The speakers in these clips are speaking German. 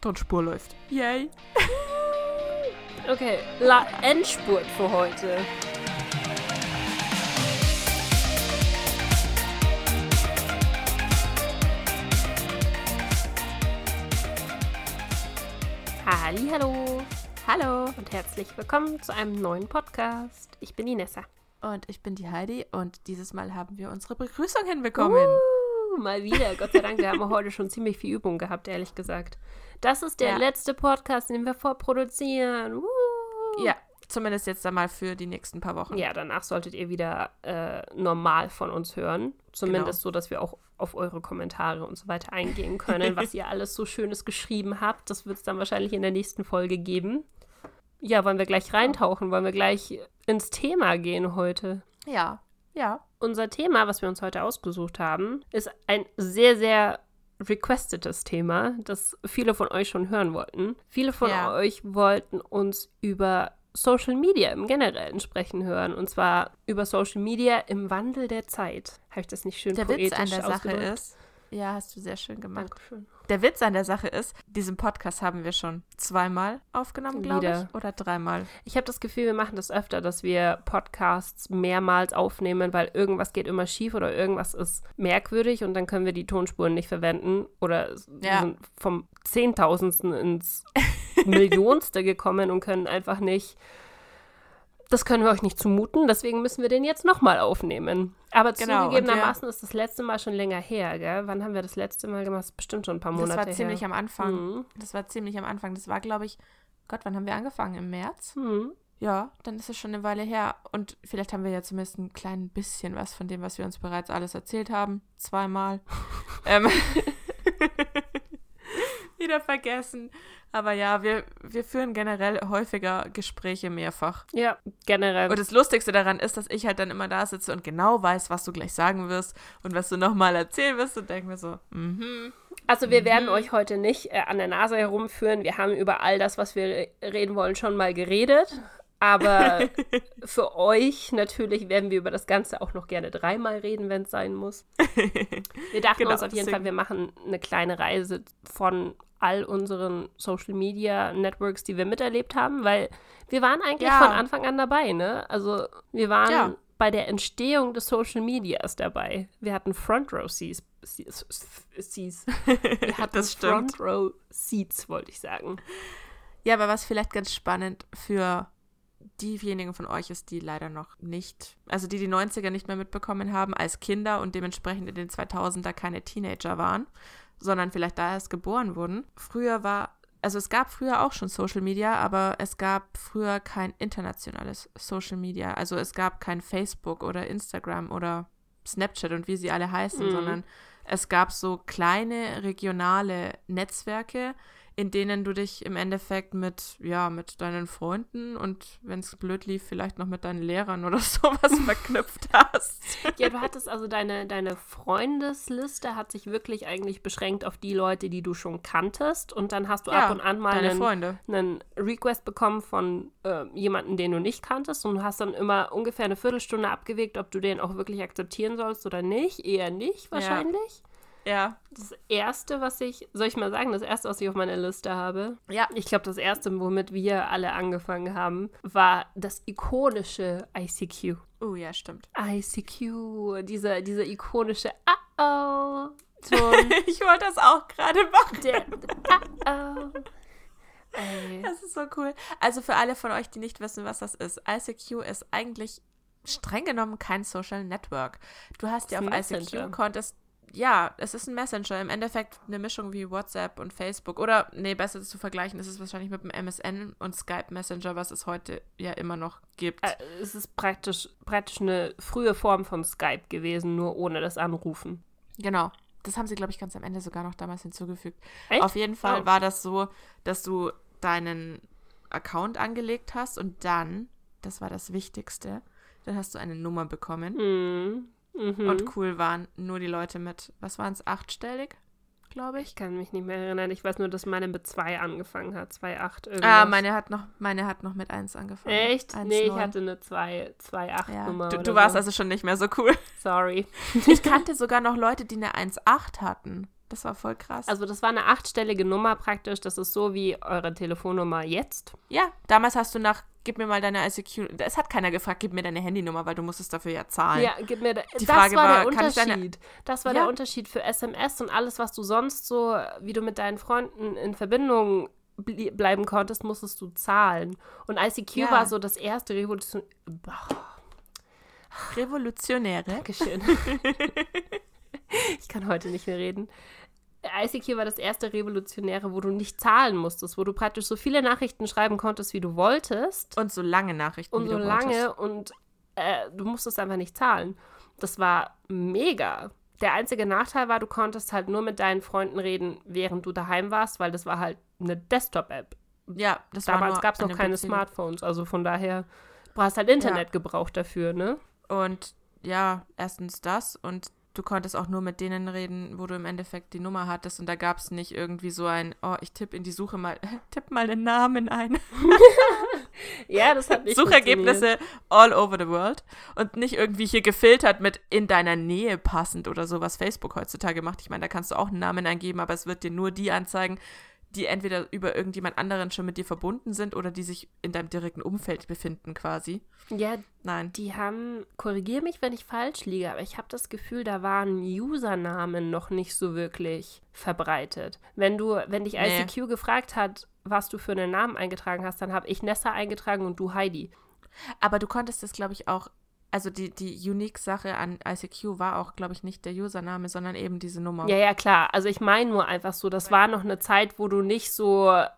Tonspur läuft. Yay. Okay, La Endspurt für heute. Hallo, Hallo. und herzlich willkommen zu einem neuen Podcast. Ich bin die Nessa. Und ich bin die Heidi und dieses Mal haben wir unsere Begrüßung hinbekommen. Uh, mal wieder. Gott sei Dank, wir haben heute schon ziemlich viel Übung gehabt, ehrlich gesagt. Das ist der Ja. letzte Podcast, den wir vorproduzieren. Uh. Ja, zumindest jetzt einmal für die nächsten paar Wochen. Ja, danach solltet ihr wieder äh, normal von uns hören. Zumindest Genau. so, dass wir auch auf eure Kommentare und so weiter eingehen können, was ihr alles so Schönes geschrieben habt. Das wird es dann wahrscheinlich in der nächsten Folge geben. Ja, wollen wir gleich reintauchen? Wollen wir gleich ins Thema gehen heute? Ja. Ja. Unser Thema, was wir uns heute ausgesucht haben, ist ein sehr, sehr requestedes Thema, das viele von euch schon hören wollten. Viele von Ja. euch wollten uns über Social Media im Generellen sprechen hören. Und zwar über Social Media im Wandel der Zeit. Habe ich das nicht schön Der poetisch Witz an der Sache ausgedrückt? ist, ja, hast du sehr schön gemacht. Dankeschön. Der Witz an der Sache ist, diesen Podcast haben wir schon zweimal aufgenommen, glaube ich. Oder dreimal. Ich habe das Gefühl, wir machen das öfter, dass wir Podcasts mehrmals aufnehmen, weil irgendwas geht immer schief oder irgendwas ist merkwürdig und dann können wir die Tonspuren nicht verwenden oder Ja. sind vom Zehntausendsten ins Millionste gekommen und können einfach nicht. Das können wir euch nicht zumuten, deswegen müssen wir den jetzt nochmal aufnehmen. Aber Genau, zugegebenermaßen ist das letzte Mal schon länger her, gell? Wann haben wir das letzte Mal gemacht? Das ist bestimmt schon ein paar Monate das war ziemlich her. am Anfang. Mhm. Das war ziemlich am Anfang. Das war, glaube ich, Gott, wann haben wir angefangen? Im März? Mhm. Ja, dann ist es schon eine Weile her. Und vielleicht haben wir ja zumindest ein klein bisschen was von dem, was wir uns bereits alles erzählt haben. Zweimal. ähm, wieder vergessen. Aber ja, wir, wir führen generell häufiger Gespräche mehrfach. Ja, generell. Und das Lustigste daran ist, dass ich halt dann immer da sitze und genau weiß, was du gleich sagen wirst und was du nochmal erzählen wirst und denke mir so, mhm. Also wir Mhm. werden euch heute nicht äh, an der Nase herumführen. Wir haben über all das, was wir re reden wollen, schon mal geredet. Aber für euch natürlich werden wir über das Ganze auch noch gerne dreimal reden, wenn es sein muss. Wir dachten Genau, uns auf jeden deswegen- Fall, wir machen eine kleine Reise von all unseren Social Media Networks, die wir miterlebt haben, weil wir waren eigentlich Ja. von Anfang an dabei, ne? Also wir waren Ja. bei der Entstehung des Social Medias dabei. Wir hatten Front Row Seats. Seats. Wir hatten Das stimmt. Front Row Seats, wollte ich sagen. Ja, aber was vielleicht ganz spannend für diejenigen von euch ist, die leider noch nicht, also die die 90er nicht mehr mitbekommen haben als Kinder und dementsprechend in den 2000er keine Teenager waren, sondern vielleicht da erst geboren wurden. Früher war, also es gab früher auch schon Social Media, aber es gab früher kein internationales Social Media. Also es gab kein Facebook oder Instagram oder Snapchat und wie sie alle heißen, Mhm. sondern es gab so kleine regionale Netzwerke, in denen du dich im Endeffekt mit, ja, mit deinen Freunden und wenn es blöd lief, vielleicht noch mit deinen Lehrern oder sowas verknüpft hast. Ja, du hattest also deine, deine Freundesliste hat sich wirklich eigentlich beschränkt auf die Leute, die du schon kanntest. Und dann hast du Ja, ab und an mal einen, einen Request bekommen von äh, jemandem, den du nicht kanntest. Und du hast dann immer ungefähr eine Viertelstunde abgewegt, ob du den auch wirklich akzeptieren sollst oder nicht. Eher nicht, wahrscheinlich. Ja. Das erste, was ich, soll ich mal sagen, das erste, was ich auf meiner Liste habe, Ja. ich glaube, das erste, womit wir alle angefangen haben, war das ikonische ICQ. Oh ja, stimmt. ICQ, dieser, dieser ikonische Uh-oh. Ton. ich wollte das auch gerade machen. Der Uh-oh. Ey. Das ist so cool. Also für alle von euch, die nicht wissen, was das ist, ICQ ist eigentlich streng genommen kein Social Network. Du hast ja auf. ICQ konntest ja, es ist ein Messenger, im Endeffekt eine Mischung wie WhatsApp und Facebook. Oder, nee, besser zu vergleichen, ist es wahrscheinlich mit dem MSN und Skype Messenger, was es heute ja immer noch gibt. Äh, Es ist praktisch, praktisch eine frühe Form von Skype gewesen, nur ohne das Anrufen. Genau. Das haben sie, glaube ich, ganz am Ende sogar noch damals hinzugefügt. Echt? Auf jeden Fall Oh. war das so, dass du deinen Account angelegt hast und dann, das war das Wichtigste, dann hast du eine Nummer bekommen. Mhm. Mhm. Und cool waren nur die Leute mit, was waren es, achtstellig, glaube ich. ich kann mich nicht mehr erinnern. Ich weiß nur, dass meine mit 2 angefangen hat. 2,8 irgendwas. Ah, meine hat noch, meine hat noch mit 1 angefangen. Echt? 1,9. nee, ich hatte eine 2,8 ja. Nummer. Du, du warst so. also schon nicht mehr so cool. Sorry. Ich kannte sogar noch Leute, die eine 1,8 hatten. Das war voll krass. Also das war eine achtstellige Nummer praktisch. Das ist so wie eure Telefonnummer jetzt. ja, damals hast du nach, gib mir mal deine ICQ. Es hat keiner gefragt, gib mir deine Handynummer, weil du musstest dafür ja zahlen. Ja, gib mir Die das Frage war der war, kann ich deine- Unterschied. Das war Ja. der Unterschied für SMS und alles, was du sonst so, wie du mit deinen Freunden in Verbindung blie- bleiben konntest, musstest du zahlen. Und ICQ Ja. war so das erste Revolution. Boah, Revolutionäre. Dankeschön. ich kann heute nicht mehr reden. ICQ war das erste Revolutionäre, wo du nicht zahlen musstest, wo du praktisch so viele Nachrichten schreiben konntest, wie du wolltest. Und so lange Nachrichten. und wie so du lange wolltest. und äh, du musstest einfach nicht zahlen. Das war mega. Der einzige Nachteil war, du konntest halt nur mit deinen Freunden reden, während du daheim warst, weil das war halt eine Desktop-App. Ja, das war Damals gab es noch keine PC. Smartphones, also von daher du hast halt Internet gebraucht dafür, ne? Und ja, erstens das und du konntest auch nur mit denen reden, wo du im Endeffekt die Nummer hattest und da gab es nicht irgendwie so ein, oh, ich tippe in die Suche mal, tipp mal den Namen ein. Ja, das hat nicht. Suchergebnisse all over the world und nicht irgendwie hier gefiltert mit in deiner Nähe passend oder so, was Facebook heutzutage macht. Ich meine, da kannst du auch einen Namen eingeben, aber es wird dir nur die anzeigen, die entweder über irgendjemand anderen schon mit dir verbunden sind oder die sich in deinem direkten Umfeld befinden quasi. Ja, Nein. die haben, korrigier mich, wenn ich falsch liege, aber ich habe das Gefühl, da waren Usernamen noch nicht so wirklich verbreitet. Wenn du, wenn dich Nee. ICQ gefragt hat, was du für einen Namen eingetragen hast, dann habe ich Nessa eingetragen und du Heidi. Aber du konntest das, glaube ich, auch, also die, die Unique-Sache an ICQ war auch, glaube ich, nicht der Username, sondern eben diese Nummer. Ja, ja, klar. Also ich meine nur einfach so, das war noch eine Zeit, wo du nicht so äh,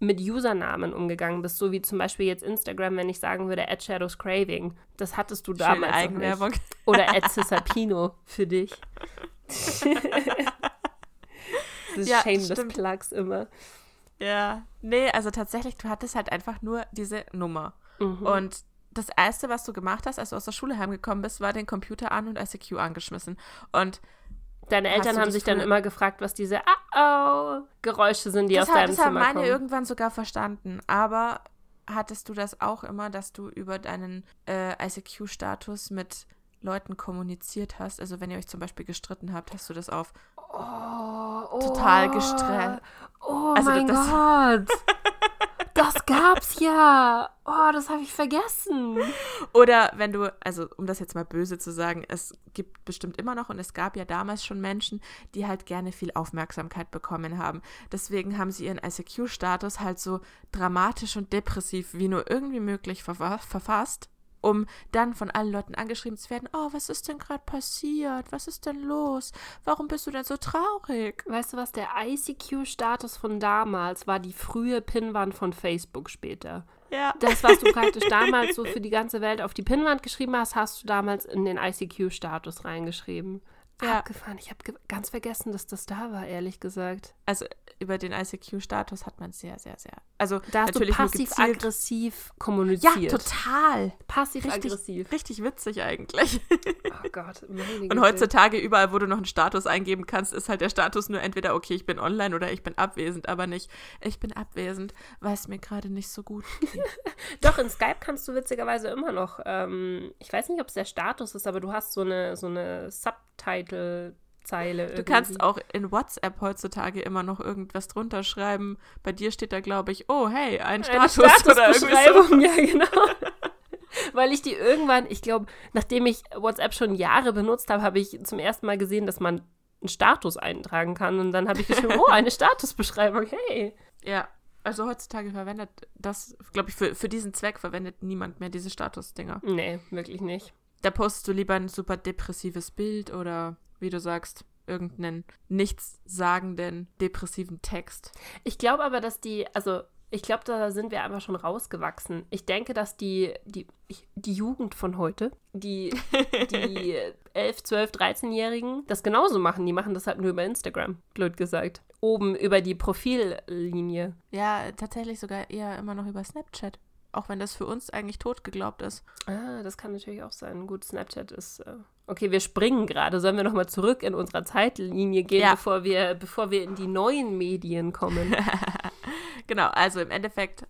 mit Usernamen umgegangen bist, so wie zum Beispiel jetzt Instagram, wenn ich sagen würde, Ed Shadows Craving. Das hattest du Schöne damals nicht. Eigenwerbung. Oder Ed Cesapino für dich. Das Ja, Shameless stimmt. Plugs immer. Ja. Nee, also tatsächlich, du hattest halt einfach nur diese Nummer. Mhm. Und das Erste, was du gemacht hast, als du aus der Schule heimgekommen bist, war den Computer an und ICQ angeschmissen. Und Deine Eltern haben sich dann immer gefragt, was diese Ah-oh Geräusche sind, die das, aus deinem das haben Zimmer meine kommen. irgendwann sogar verstanden. Aber hattest du das auch immer, dass du über deinen äh, ICQ-Status mit Leuten kommuniziert hast? Also wenn ihr euch zum Beispiel gestritten habt, hast du das auf Oh, total gestresst. Oh Also mein das- Gott. Das gab's ja. Oh, das habe ich vergessen. Oder wenn du, also um das jetzt mal böse zu sagen, es gibt bestimmt immer noch und es gab ja damals schon Menschen, die halt gerne viel Aufmerksamkeit bekommen haben. Deswegen haben sie ihren ICQ-Status halt so dramatisch und depressiv wie nur irgendwie möglich verfa verfasst, um dann von allen Leuten angeschrieben zu werden, oh, was ist denn gerade passiert? Was ist denn los? Warum bist du denn so traurig? Weißt du was, der ICQ-Status von damals war die frühe Pinnwand von Facebook später. Ja. Das, was du praktisch damals so für die ganze Welt auf die Pinnwand geschrieben hast, hast du damals in den ICQ-Status reingeschrieben. Ja. Abgefahren. Ich habe ganz vergessen, dass das da war, ehrlich gesagt. Also über den ICQ-Status hat man sehr, sehr, sehr. Also Da hast natürlich passiv-aggressiv Ja, kommuniziert. total. Passiv-aggressiv. Richtig witzig eigentlich. Oh Gott. Und heutzutage überall, wo du noch einen Status eingeben kannst, ist halt der Status nur entweder, okay, ich bin online oder ich bin abwesend, aber nicht, ich bin abwesend, weil es mir gerade nicht so gut geht. Doch, in Skype kannst du witzigerweise immer noch, ähm, ich weiß nicht, ob es der Status ist, aber du hast so eine, so eine Subtitle-Zeile. Du irgendwie. kannst auch in WhatsApp heutzutage immer noch irgendwas drunter schreiben. Bei dir steht da, glaube ich, oh, hey, ein Eine Status oder irgendwie so. Statusbeschreibung, ja, genau. Weil ich die irgendwann, ich glaube, nachdem ich WhatsApp schon Jahre benutzt habe, habe ich zum ersten Mal gesehen, dass man einen Status eintragen kann. Und dann habe ich geschrieben, oh, eine Statusbeschreibung, hey. Ja, also heutzutage verwendet das, glaube ich, für, für diesen Zweck verwendet niemand mehr diese Status-Dinger. Nee, wirklich nicht. Da postest du lieber ein super depressives Bild oder, wie du sagst, irgendeinen nichtssagenden, depressiven Text. Ich glaube aber, dass die, also ich glaube, da sind wir einfach schon rausgewachsen. Ich denke, dass die, die, die Jugend von heute, die, die 11, 12, 13-Jährigen, das genauso machen. Die machen das halt nur über Instagram, blöd gesagt. Oben über die Profillinie. Ja, tatsächlich sogar eher immer noch über Snapchat. Auch wenn das für uns eigentlich tot geglaubt ist. Ah, das kann natürlich auch sein. Gut, Snapchat ist. Äh okay, wir springen gerade. Sollen wir nochmal zurück in unserer Zeitlinie gehen, Ja. bevor, wir, bevor wir in die neuen Medien kommen? Genau, also im Endeffekt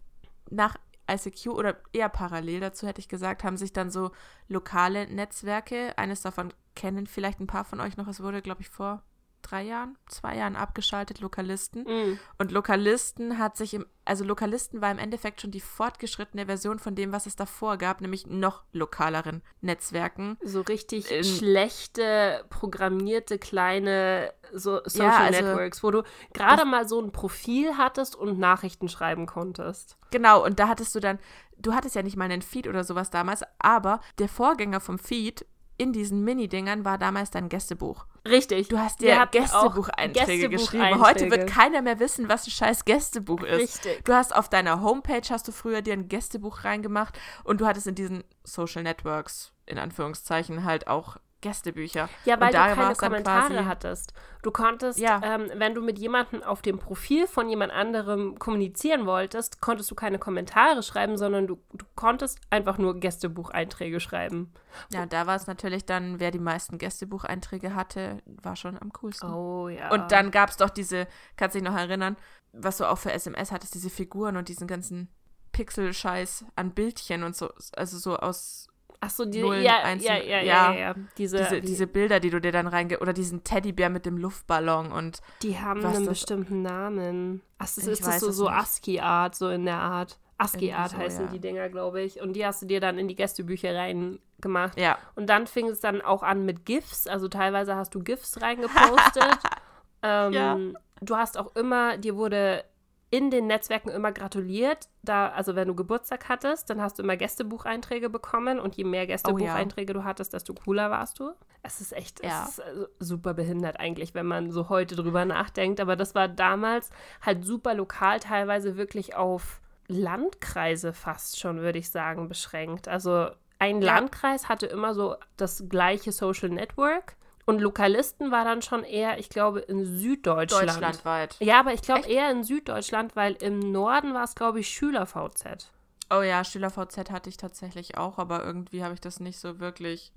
nach ICQ oder eher parallel dazu hätte ich gesagt, haben sich dann so lokale Netzwerke, eines davon kennen vielleicht ein paar von euch noch, es wurde, glaube ich, vor drei Jahren, zwei Jahren abgeschaltet, Lokalisten. Mm. Und Lokalisten hat sich im, also Lokalisten war im Endeffekt schon die fortgeschrittene Version von dem, was es davor gab, nämlich noch lokaleren Netzwerken. So richtig In- schlechte, programmierte kleine so Social Ja, also- Networks, wo du gerade mal so ein Profil hattest und Nachrichten schreiben konntest. Genau, und da hattest du dann, du hattest ja nicht mal einen Feed oder sowas damals, aber der Vorgänger vom Feed in diesen Mini-Dingern war damals dein Gästebuch. Richtig. Du hast dir Gästebucheinträge geschrieben. Gästebucheinträge. Heute wird keiner mehr wissen, was ein scheiß Gästebuch ist. Richtig. Du hast auf deiner Homepage hast du früher dir ein Gästebuch reingemacht und du hattest in diesen Social Networks in Anführungszeichen halt auch Gästebücher. Ja, weil und du keine Kommentare quasi- hattest. Du konntest, Ja. ähm, wenn du mit jemandem auf dem Profil von jemand anderem kommunizieren wolltest, konntest du keine Kommentare schreiben, sondern du, du konntest einfach nur Gästebucheinträge schreiben. Ja, da war es natürlich dann, wer die meisten Gästebucheinträge hatte, war schon am coolsten. Oh ja. Und dann gab es doch diese, kannst dich noch erinnern, was du auch für SMS hattest, diese Figuren und diesen ganzen Pixel-Scheiß an Bildchen und so, also so aus Ach so, die, Nullen, ja, Einsen- ja, ja, ja, ja. ja. Diese, diese, die, diese Bilder, die du dir dann reinge... Oder diesen Teddybär mit dem Luftballon und die haben einen bestimmten Namen. Ach, das ist das so, so. ASCII-Art, so in der Art. ASCII-Art so, heißen ja. die Dinger, glaube ich. Und die hast du dir dann in die Gästebücher reingemacht. ja. Und dann fing es dann auch an mit GIFs. Also teilweise hast du GIFs reingepostet. ähm, Ja. Du hast auch immer, dir wurde in den Netzwerken immer gratuliert. Da, also wenn du Geburtstag hattest, dann hast du immer Gästebucheinträge bekommen und je mehr Gästebucheinträge du hattest, desto cooler warst du. Es ist echt Ja. es ist also super behindert eigentlich, wenn man so heute drüber nachdenkt. Aber das war damals halt super lokal, teilweise wirklich auf Landkreise fast schon, würde ich sagen, beschränkt. Also ein Ja. Landkreis hatte immer so das gleiche Social Network. Und Lokalisten war dann schon eher, ich glaube, in Süddeutschland. Deutschlandweit. Ja, aber ich glaube eher in Süddeutschland, weil im Norden war es, glaube ich, Schüler-VZ. Oh ja, Schüler-VZ hatte ich tatsächlich auch, aber irgendwie habe ich das nicht so wirklich.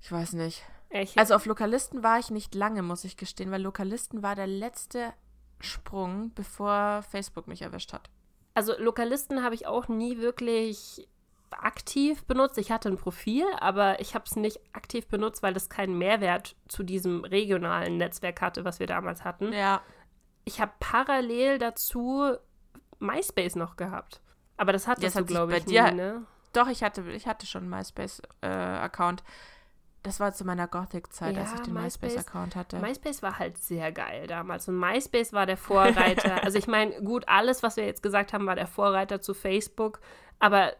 Ich weiß nicht. Echt? Also auf Lokalisten war ich nicht lange, muss ich gestehen, weil Lokalisten war der letzte Sprung, bevor Facebook mich erwischt hat. Also Lokalisten habe ich auch nie wirklich aktiv benutzt. Ich hatte ein Profil, aber ich habe es nicht aktiv benutzt, weil das keinen Mehrwert zu diesem regionalen Netzwerk hatte, was wir damals hatten. Ja. Ich habe parallel dazu MySpace noch gehabt. Aber das hattest Das glaube bei ich, dir- nie, ne? Doch, ich hatte, ich hatte schon einen MySpace-Account. das war zu meiner Gothic-Zeit, als Ja, ich den MySpace- MySpace-Account hatte. MySpace war halt sehr geil damals. Und MySpace war der Vorreiter. also ich meine, gut, alles, was wir jetzt gesagt haben, war der Vorreiter zu Facebook. Aber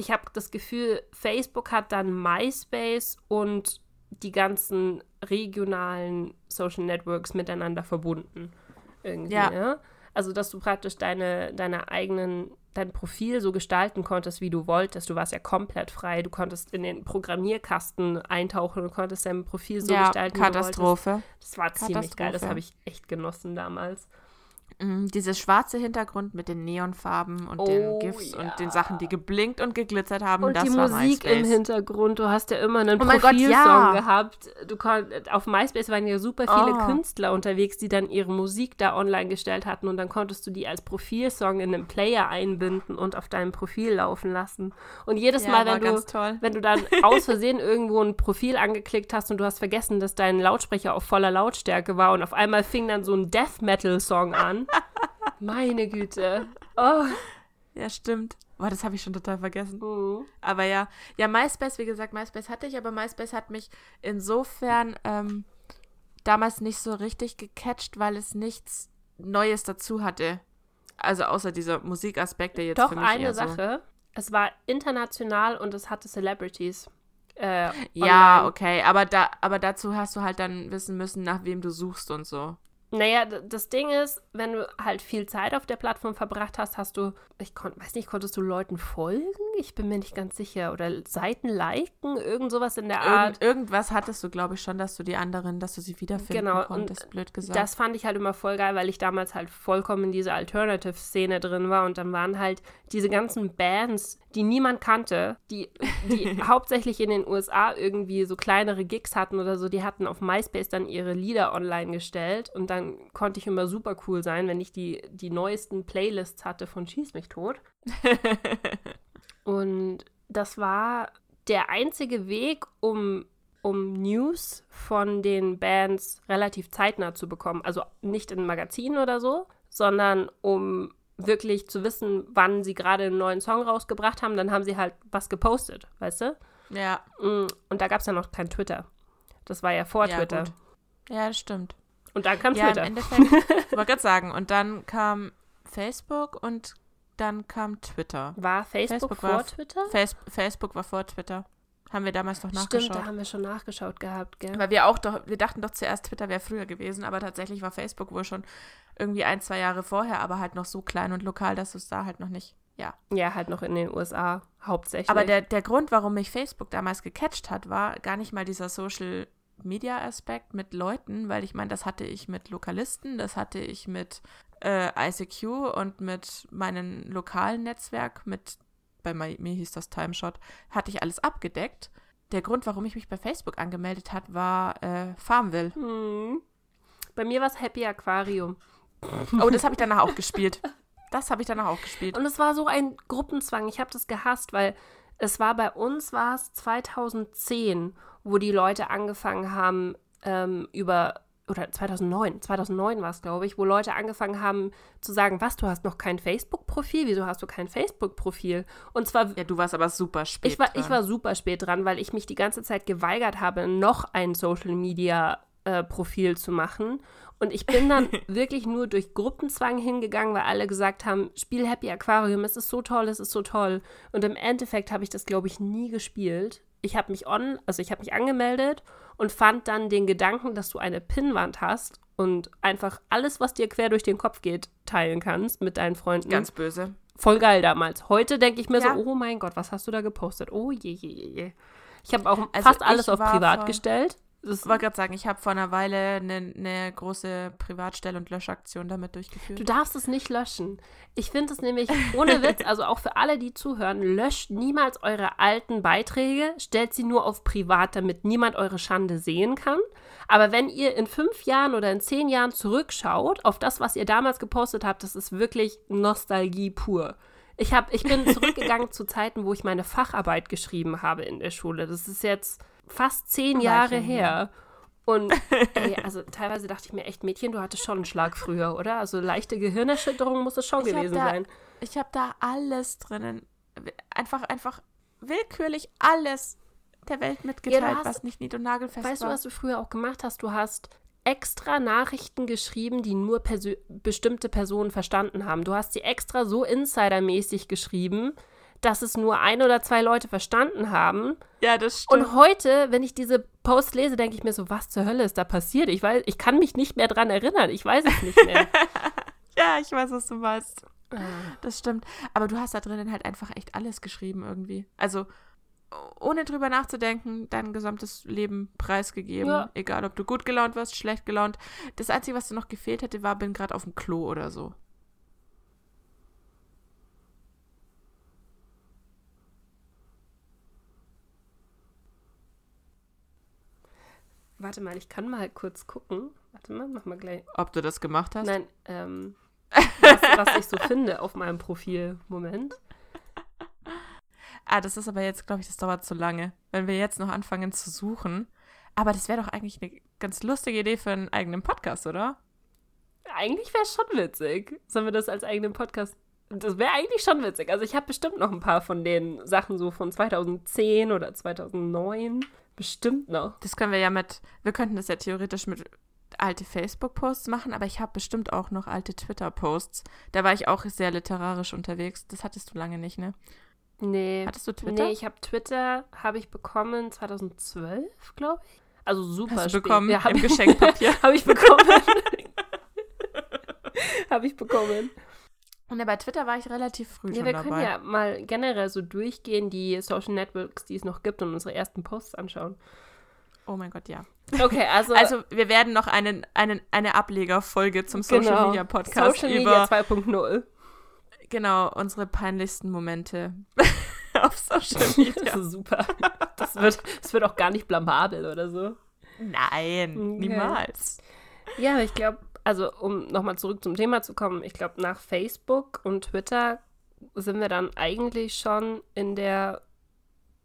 ich habe das Gefühl, Facebook hat dann MySpace und die ganzen regionalen Social Networks miteinander verbunden. Irgendwie, Ja. ja. Also, dass du praktisch deine, deine eigenen, dein Profil so gestalten konntest, wie du wolltest. Du warst ja komplett frei. Du konntest in den Programmierkasten eintauchen und konntest dein Profil so ja, gestalten, wie du wolltest. Katastrophe. Das war ziemlich geil. Das habe ich echt genossen damals. Mhm, Dieses schwarze Hintergrund mit den Neonfarben und Oh, den GIFs ja. und den Sachen, die geblinkt und geglitzert haben, Und das die war Musik MySpace. im Hintergrund. Du hast ja immer einen Oh Profilsong ja. gehabt. Du kon auf MySpace waren ja super viele Oh. Künstler unterwegs, die dann ihre Musik da online gestellt hatten. Und dann konntest du die als Profilsong in einen Player einbinden und auf deinem Profil laufen lassen. Und jedes Ja, Mal, wenn du, toll. wenn du dann aus Versehen irgendwo ein Profil angeklickt hast und du hast vergessen, dass dein Lautsprecher auf voller Lautstärke war und auf einmal fing dann so ein Death Metal Song an. Meine Güte. Oh. Ja, stimmt. Boah, das habe ich schon total vergessen. Mhm. Aber ja, ja, MySpace, wie gesagt, MySpace hatte ich, aber MySpace hat mich insofern ähm, damals nicht so richtig gecatcht, weil es nichts Neues dazu hatte. Also außer dieser Musikaspekt, der jetzt Doch für mich eine eher so Sache. Es war international und es hatte Celebrities. Äh, Ja, okay, aber da, aber dazu hast du halt dann wissen müssen, nach wem du suchst und so. Naja, das Ding ist, wenn du halt viel Zeit auf der Plattform verbracht hast, hast du, ich kon, weiß nicht, konntest du Leuten folgen? Ich bin mir nicht ganz sicher. Oder Seiten liken, irgend sowas in der Art. Irgend, irgendwas hattest du, glaube ich, schon, dass du die anderen, dass du sie wiederfinden Genau, und konntest, blöd gesagt. Das fand ich halt immer voll geil, weil ich damals halt vollkommen in dieser Alternative-Szene drin war und dann waren halt diese ganzen Bands, die niemand kannte, die, die hauptsächlich in den USA irgendwie so kleinere Gigs hatten oder so, die hatten auf MySpace dann ihre Lieder online gestellt und dann konnte ich immer super cool sein, wenn ich die, die neuesten Playlists hatte von Schieß mich tot. Und das war der einzige Weg, um um News von den Bands relativ zeitnah zu bekommen. Also nicht in Magazinen oder so, sondern um wirklich zu wissen, wann sie gerade einen neuen Song rausgebracht haben, dann haben sie halt was gepostet, weißt du? Ja. Mm, Und da gab es ja noch kein Twitter. Das war ja vor Ja, Twitter. gut. Ja, das stimmt. Und dann kam Ja, Twitter. im Endeffekt, ich wollte gerade sagen, und dann kam Facebook und dann kam Twitter. war Facebook, Facebook vor war- Twitter? Face Facebook war vor Twitter. Haben wir damals noch Stimmt, nachgeschaut. da haben wir schon nachgeschaut gehabt, gell? Weil wir auch doch, wir dachten doch zuerst, Twitter wäre früher gewesen, aber tatsächlich war Facebook wohl schon irgendwie ein, zwei Jahre vorher, aber halt noch so klein und lokal, dass es da halt noch nicht, ja. Ja, halt noch in den USA hauptsächlich. Aber der, der Grund, warum mich Facebook damals gecatcht hat, war gar nicht mal dieser Social Media Aspekt mit Leuten, weil ich meine, das hatte ich mit Lokalisten, das hatte ich mit äh, ICQ und mit meinem lokalen Netzwerk, mit, bei mi- mir hieß das Timeshot, hatte ich alles abgedeckt. Der Grund, warum ich mich bei Facebook angemeldet hat, war äh, Farmville. hm. Bei mir war es Happy Aquarium. Oh, das habe ich danach auch gespielt. Das habe ich danach auch gespielt. Und es war so ein Gruppenzwang. Ich habe das gehasst, weil es war bei uns, war es 2010, wo die Leute angefangen haben, ähm, über, oder 2009, 2009 war es, glaube ich, wo Leute angefangen haben zu sagen, was, du hast noch kein Facebook-Profil? Wieso hast du kein Facebook-Profil? Und zwar Ja, du warst aber super spät. Ich war, dran. ich war super spät dran, weil ich mich die ganze Zeit geweigert habe, noch ein Social Media äh, Profil zu machen. Und ich bin dann wirklich nur durch Gruppenzwang hingegangen, weil alle gesagt haben, spiel Happy Aquarium, es ist so toll, es ist so toll. Und im Endeffekt habe ich das, glaube ich, nie gespielt. Ich habe mich on, also ich habe mich angemeldet und fand dann den Gedanken, dass du eine Pinnwand hast und einfach alles, was dir quer durch den Kopf geht, teilen kannst mit deinen Freunden ganz böse. voll geil damals. Heute denke ich mir Ja. so, oh mein Gott, was hast du da gepostet? Oh je, je, je, je. Ich habe auch Also fast alles auf privat gestellt. Das, Ich wollte gerade sagen, ich habe vor einer Weile eine, eine große Privatstell- und Löschaktion damit durchgeführt. du darfst es nicht löschen. Ich finde es nämlich, ohne Witz, also auch für alle, die zuhören, löscht niemals eure alten Beiträge, stellt sie nur auf privat, damit niemand eure Schande sehen kann. Aber wenn ihr in fünf Jahren oder in zehn Jahren zurückschaut auf das, was ihr damals gepostet habt, das ist wirklich Nostalgie pur. Ich, hab, ich bin zurückgegangen zu Zeiten, wo ich meine Facharbeit geschrieben habe in der Schule. Das ist jetzt fast zehn Jahre Weilchen her. Und ey, also teilweise dachte ich mir echt, Mädchen, du hattest schon einen Schlag früher, oder? Also leichte Gehirnerschütterung muss es schon Ich gewesen da- sein. Ich habe da alles drinnen. Einfach, einfach willkürlich alles der Welt mitgeteilt, Ja, du hast- was nicht nied- und nagelfest Weißt du, war. was du früher auch gemacht hast? Du hast extra Nachrichten geschrieben, die nur persö bestimmte Personen verstanden haben. Du hast sie extra so insidermäßig geschrieben, dass es nur ein oder zwei Leute verstanden haben. ja, das stimmt. Und heute, wenn ich diese Post lese, denke ich mir so, was zur Hölle ist da passiert? Ich weiß, ich kann mich nicht mehr dran erinnern. Ich weiß es nicht mehr. ja, ich weiß, was du meinst. Ah. Das stimmt. Aber du hast da drinnen halt einfach echt alles geschrieben irgendwie. Also ohne drüber nachzudenken, dein gesamtes Leben preisgegeben. Ja. Egal, ob du gut gelaunt warst, schlecht gelaunt. Das Einzige, was dir noch gefehlt hätte, war, bin gerade auf dem Klo oder so. Warte mal, ich kann mal kurz gucken. Warte mal, mach mal gleich. Ob du das gemacht hast? Nein, ähm, was, was ich so finde auf meinem Profil. Moment. Ah, das ist aber jetzt, glaube ich, das dauert zu lange. Wenn wir jetzt noch anfangen zu suchen. Aber das wäre doch eigentlich eine ganz lustige Idee für einen eigenen Podcast, oder? Eigentlich wäre es schon witzig. Sollen wir das als eigenen Podcast? Das wäre eigentlich schon witzig. Also ich habe bestimmt noch ein paar von den Sachen so von 2010 oder 2009. Bestimmt noch. Das können wir ja mit, wir könnten das ja theoretisch mit alte Facebook-Posts machen, aber ich habe bestimmt auch noch alte Twitter-Posts. Da war ich auch sehr literarisch unterwegs. Das hattest du lange nicht, ne? Nee. Hattest du Twitter? Nee, ich habe Twitter, habe ich bekommen 2012, glaube ich. Also super Hast du spät. bekommen Ja, hab im ich- Geschenkpapier. habe ich bekommen. habe ich bekommen. Und ja, bei Twitter war ich relativ früh Ja, schon wir dabei. können ja mal generell so durchgehen, die Social Networks, die es noch gibt und unsere ersten Posts anschauen. Oh mein Gott, ja. Okay, also, Also, wir werden noch einen, einen, eine Ablegerfolge zum Social genau, Media Podcast Social Media 2.0. genau unsere peinlichsten Momente auf Social Das Media. ist super. Das wird, das wird auch gar nicht blamabel oder so. Nein, Okay. niemals. Ja, aber ich glaube, also um nochmal zurück zum Thema zu kommen, ich glaube, nach Facebook und Twitter sind wir dann eigentlich schon in der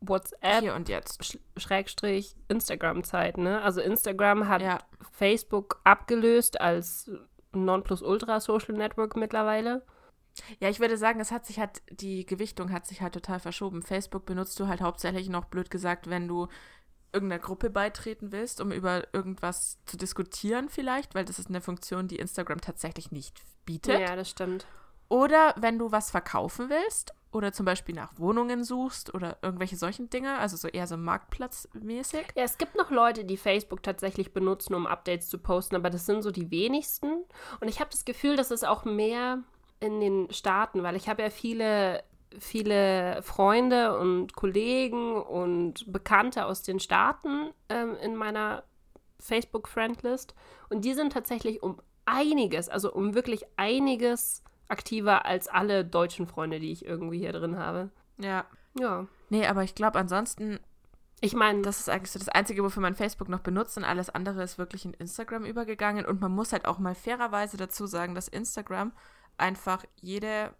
WhatsApp Hier und jetzt. Sch Schrägstrich Instagram-Zeit, ne? Also Instagram hat Ja. Facebook abgelöst als Nonplusultra-Social Network mittlerweile. Ja, ich würde sagen, es hat sich halt, die Gewichtung hat sich halt total verschoben. Facebook benutzt du halt hauptsächlich noch, blöd gesagt, wenn du irgendeiner Gruppe beitreten willst, um über irgendwas zu diskutieren vielleicht, weil das ist eine Funktion, die Instagram tatsächlich nicht bietet. Ja, das stimmt. Oder wenn du was verkaufen willst oder zum Beispiel nach Wohnungen suchst oder irgendwelche solchen Dinge, also so eher so marktplatzmäßig. Ja, es gibt noch Leute, die Facebook tatsächlich benutzen, um Updates zu posten, aber das sind so die wenigsten. Und ich habe das Gefühl, dass es auch mehr in den Staaten, weil ich habe ja viele, viele Freunde und Kollegen und Bekannte aus den Staaten ähm, in meiner Facebook-Friendlist. Und die sind tatsächlich um einiges, also um wirklich einiges aktiver als alle deutschen Freunde, die ich irgendwie hier drin habe. Ja. Ja. Nee, aber ich glaube ansonsten, Ich meine, das ist eigentlich so das Einzige, wofür man Facebook noch benutzt und alles andere ist wirklich in Instagram übergegangen. Und man muss halt auch mal fairerweise dazu sagen, dass Instagram einfach jede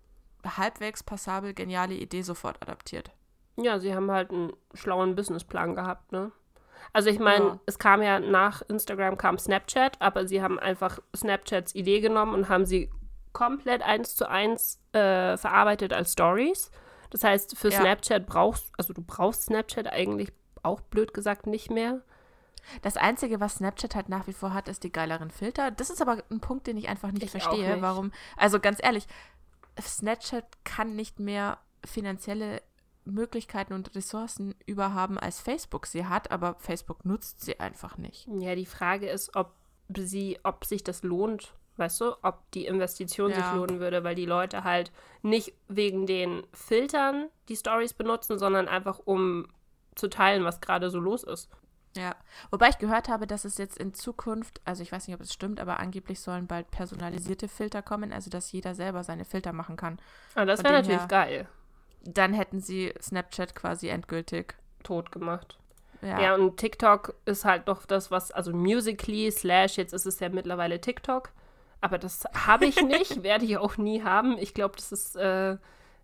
halbwegs passabel geniale Idee sofort adaptiert. Ja, sie haben halt einen schlauen Businessplan gehabt, ne? Also ich meine, Ja. es kam ja nach Instagram kam Snapchat, aber sie haben einfach Snapchats Idee genommen und haben sie komplett eins zu eins äh, verarbeitet als Stories. Das heißt, für Ja. Snapchat brauchst, also du brauchst Snapchat eigentlich auch blöd gesagt nicht mehr. Das Einzige, was Snapchat halt nach wie vor hat, ist die geileren Filter. Das ist aber ein Punkt, den ich einfach nicht Ich verstehe. nicht. Warum? Also ganz ehrlich, Snapchat kann nicht mehr finanzielle Möglichkeiten und Ressourcen überhaben, als Facebook sie hat, aber Facebook nutzt sie einfach nicht. Ja, die Frage ist, ob sie, ob sich das lohnt, weißt du, ob die Investition sich Ja. lohnen würde, weil die Leute halt nicht wegen den Filtern die Stories benutzen, sondern einfach um zu teilen, was gerade so los ist. Ja, wobei ich gehört habe, dass es jetzt in Zukunft, also ich weiß nicht, ob es stimmt, aber angeblich sollen bald personalisierte Filter kommen, also dass jeder selber seine Filter machen kann. Ah, das wäre natürlich her- geil. Dann hätten sie Snapchat quasi endgültig. Tot gemacht. Ja, Ja. und TikTok ist halt doch das, was, also Musically slash, jetzt ist es ja mittlerweile TikTok. Aber das habe ich nicht, werde ich auch nie haben. Ich glaube, das ist äh,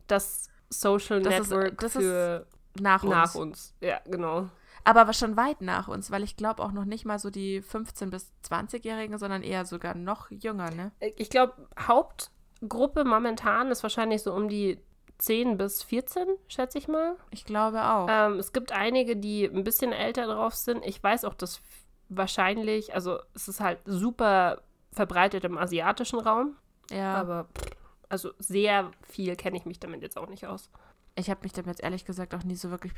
das Social Das ist- Network das ist für nach uns. nach uns. Ja, genau. Aber aber schon weit nach uns, weil ich glaube auch noch nicht mal so die 15- bis 20-Jährigen, sondern eher sogar noch jünger, ne? Ich glaube, Hauptgruppe momentan ist wahrscheinlich so um die 10 bis 14, schätze ich mal. Ich glaube auch. Ähm, es gibt einige, die ein bisschen älter drauf sind. Ich weiß auch, dass wahrscheinlich, also es ist halt super verbreitet im asiatischen Raum, ja. aber pff, also sehr viel kenne ich mich damit jetzt auch nicht aus. Ich habe mich damit ehrlich gesagt auch nie so wirklich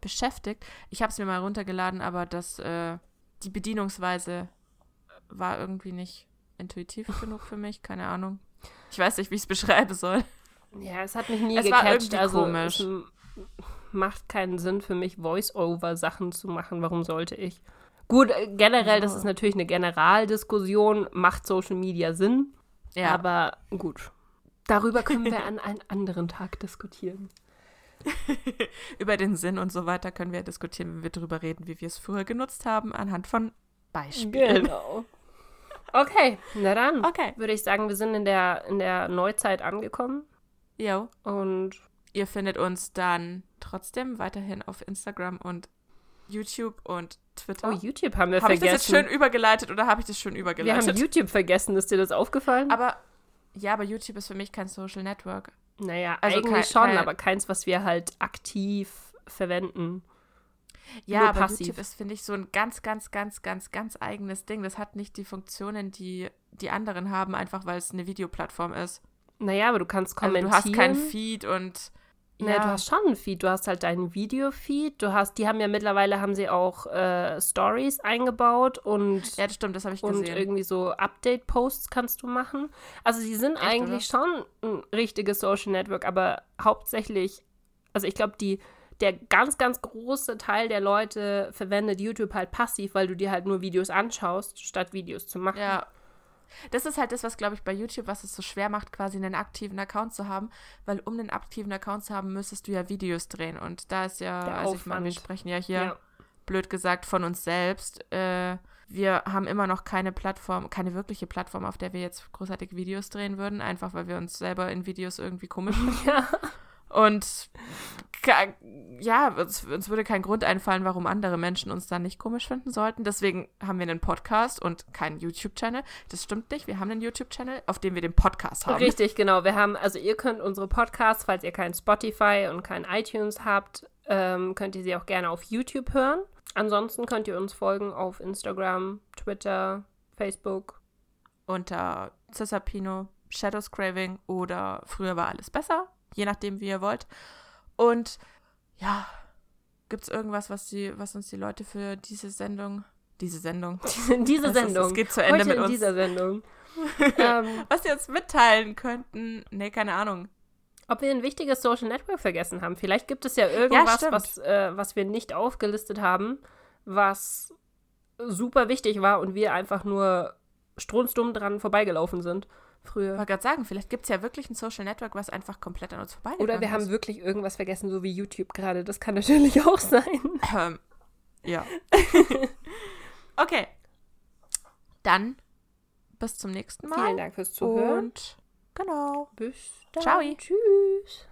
beschäftigt. Ich habe es mir mal runtergeladen, aber das, äh, die Bedienungsweise war irgendwie nicht intuitiv genug für mich. Keine Ahnung. Ich weiß nicht, wie ich es beschreiben soll. Ja, es hat mich nie Es war gecatcht. irgendwie Also komisch. macht keinen Sinn für mich, Voice-Over-Sachen zu machen. Warum sollte ich? Gut, äh, generell, das ist natürlich eine Generaldiskussion. Macht Social Media Sinn? Ja, Aber gut. Darüber können wir an einem anderen Tag diskutieren. über den Sinn und so weiter können wir diskutieren, wenn wir darüber reden, wie wir es früher genutzt haben, anhand von Beispielen. Genau. Okay, na dann. Okay. Würde ich sagen, wir sind in der, in der Neuzeit angekommen. Jo. Und Ihr findet uns dann trotzdem weiterhin auf Instagram und YouTube und Twitter. oh, YouTube haben wir habe ich das vergessen. jetzt schön übergeleitet oder habe ich das schon wir übergeleitet? haben YouTube vergessen. Ist dir das aufgefallen? aber ja, aber YouTube ist für mich kein Social Network. naja, also eigentlich kein- schon, kein- aber keins, was wir halt aktiv verwenden. Ja, Nur aber passiv. YouTube ist, finde ich, so ein ganz, ganz, ganz, ganz, ganz eigenes Ding. Das hat nicht die Funktionen, die die anderen haben, einfach weil es eine Videoplattform ist. Naja, aber du kannst Also kommentieren. du hast keinen Feed und Naja, ja, du hast schon einen Feed. Du hast halt deinen Videofeed. Du hast, die haben ja mittlerweile haben sie auch äh, Stories eingebaut und ja, das stimmt, das habe ich und gesehen. irgendwie so Update-Posts kannst du machen. Also sie sind Echt, eigentlich schon ein richtiges Social Network, aber hauptsächlich, also ich glaube, die der ganz, ganz große Teil der Leute verwendet YouTube halt passiv, weil du dir halt nur Videos anschaust, statt Videos zu machen. Ja. Das ist halt das, was, glaube ich, bei YouTube, was es so schwer macht, quasi einen aktiven Account zu haben, weil um einen aktiven Account zu haben, müsstest du ja Videos drehen. Und da ist ja, Der also ich meine, wir sprechen ja hier, Ja. blöd gesagt, von uns selbst. Äh, wir haben immer noch keine Plattform, keine wirkliche Plattform, auf der wir jetzt großartig Videos drehen würden, einfach weil wir uns selber in Videos irgendwie komisch finden. Ja. Und ja, uns, uns würde kein Grund einfallen, warum andere Menschen uns dann nicht komisch finden sollten. Deswegen haben wir einen Podcast und keinen YouTube-Channel. Das stimmt nicht. Wir haben einen YouTube-Channel, auf dem wir den Podcast haben. Richtig, genau. Wir haben, also ihr könnt unsere Podcasts, falls ihr kein Spotify und kein iTunes habt, ähm, könnt ihr sie auch gerne auf YouTube hören. Ansonsten könnt ihr uns folgen auf Instagram, Twitter, Facebook. Unter Cisapino, Shadows Craving oder früher war alles besser, je nachdem, wie ihr wollt. Und ja, gibt es irgendwas, was, die, was uns die Leute für diese Sendung, diese Sendung, diese Sendung, es geht zu Ende Heute mit in uns, dieser Sendung, ähm, was sie uns mitteilen könnten? Nee, keine Ahnung. ob wir ein wichtiges Social Network vergessen haben. Vielleicht gibt es ja irgendwas, stimmt. was, äh, was wir nicht aufgelistet haben, was super wichtig war und wir einfach nur strunzdumm dran vorbeigelaufen sind Ich früher. wollte gerade sagen, vielleicht gibt es ja wirklich ein Social Network, was einfach komplett an uns vorbeigegangen Oder wir haben ist. wirklich irgendwas vergessen, so wie YouTube gerade. Das kann natürlich auch sein. Ähm, ja. okay. Dann bis zum nächsten Mal. Vielen Dank fürs Zuhören. Und genau. Bis dann. Ciao. Tschüss.